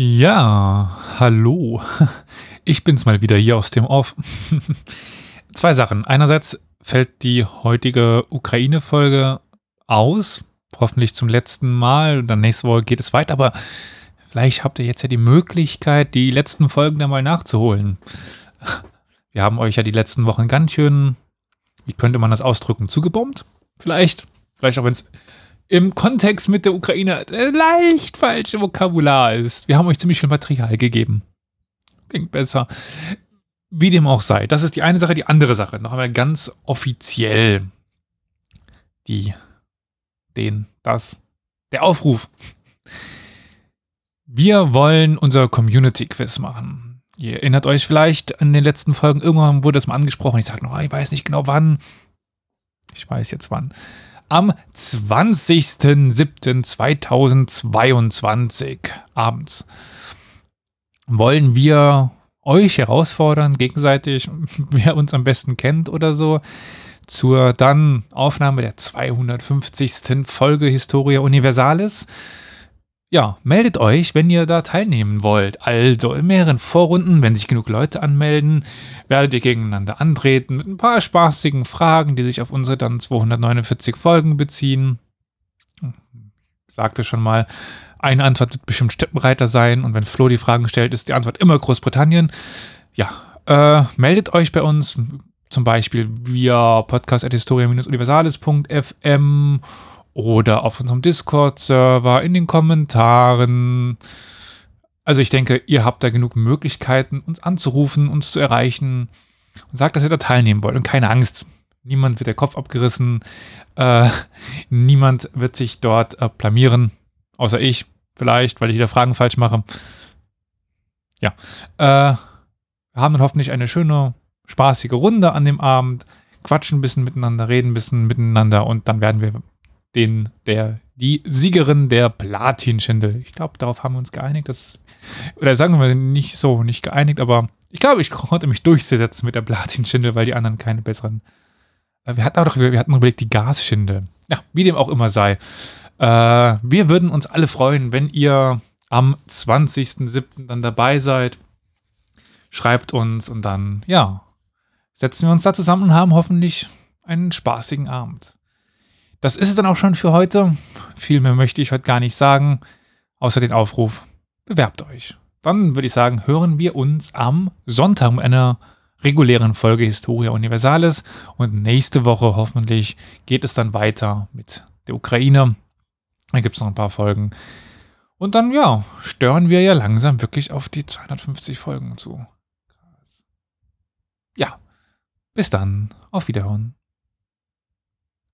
Ja, hallo. Ich bin's mal wieder hier aus dem Off. Zwei Sachen. Einerseits fällt die heutige Ukraine-Folge aus. Hoffentlich zum letzten Mal. Dann nächste Woche geht es weiter. Aber vielleicht habt ihr jetzt ja die Möglichkeit, die letzten Folgen da mal nachzuholen. Wir haben euch ja die letzten Wochen ganz schön, wie könnte man das ausdrücken, zugebombt? Vielleicht. Vielleicht auch, wenn es im Kontext mit der Ukraine leicht falsche Vokabular ist. Wir haben euch ziemlich viel Material gegeben. Klingt besser. Wie dem auch sei. Das ist die eine Sache. Die andere Sache, noch einmal ganz offiziell. Die, den, das, der Aufruf. Wir wollen unser Community-Quiz machen. Ihr erinnert euch vielleicht an den letzten Folgen, irgendwann wurde das mal angesprochen. Ich sage noch, ich weiß nicht genau wann. Ich weiß jetzt wann am 20.07.2022 abends wollen wir euch herausfordern, gegenseitig, wer uns am besten kennt oder so, zur dann Aufnahme der 250. Folge Historia Universalis ja, meldet euch, wenn ihr da teilnehmen wollt. Also in mehreren Vorrunden, wenn sich genug Leute anmelden, werdet ihr gegeneinander antreten mit ein paar spaßigen Fragen, die sich auf unsere dann 249 Folgen beziehen. Ich sagte schon mal, eine Antwort wird bestimmt Steppenreiter sein und wenn Flo die Fragen stellt, ist die Antwort immer Großbritannien. Ja, äh, meldet euch bei uns zum Beispiel via podcast.historia-universales.fm oder auf unserem Discord-Server, in den Kommentaren. Also ich denke, ihr habt da genug Möglichkeiten, uns anzurufen, uns zu erreichen und sagt, dass ihr da teilnehmen wollt. Und keine Angst, niemand wird der Kopf abgerissen, äh, niemand wird sich dort äh, blamieren, außer ich vielleicht, weil ich wieder Fragen falsch mache. Ja, äh, wir haben dann hoffentlich eine schöne, spaßige Runde an dem Abend, quatschen ein bisschen miteinander, reden ein bisschen miteinander und dann werden wir den, der, die Siegerin der Platin-Schindel. Ich glaube, darauf haben wir uns geeinigt. Dass, oder sagen wir nicht so, nicht geeinigt, aber ich glaube, ich konnte mich durchsetzen mit der Platin-Schindel, weil die anderen keine besseren. Äh, wir hatten auch doch, wir hatten überlegt, die Gasschindel. Ja, wie dem auch immer sei. Äh, wir würden uns alle freuen, wenn ihr am 20.07. dann dabei seid. Schreibt uns und dann, ja, setzen wir uns da zusammen und haben hoffentlich einen spaßigen Abend. Das ist es dann auch schon für heute. Viel mehr möchte ich heute gar nicht sagen, außer den Aufruf, bewerbt euch. Dann würde ich sagen, hören wir uns am Sonntag mit einer regulären Folge Historia Universalis und nächste Woche hoffentlich geht es dann weiter mit der Ukraine. Da gibt es noch ein paar Folgen. Und dann, ja, stören wir ja langsam wirklich auf die 250 Folgen zu. Ja, bis dann. Auf Wiederhören.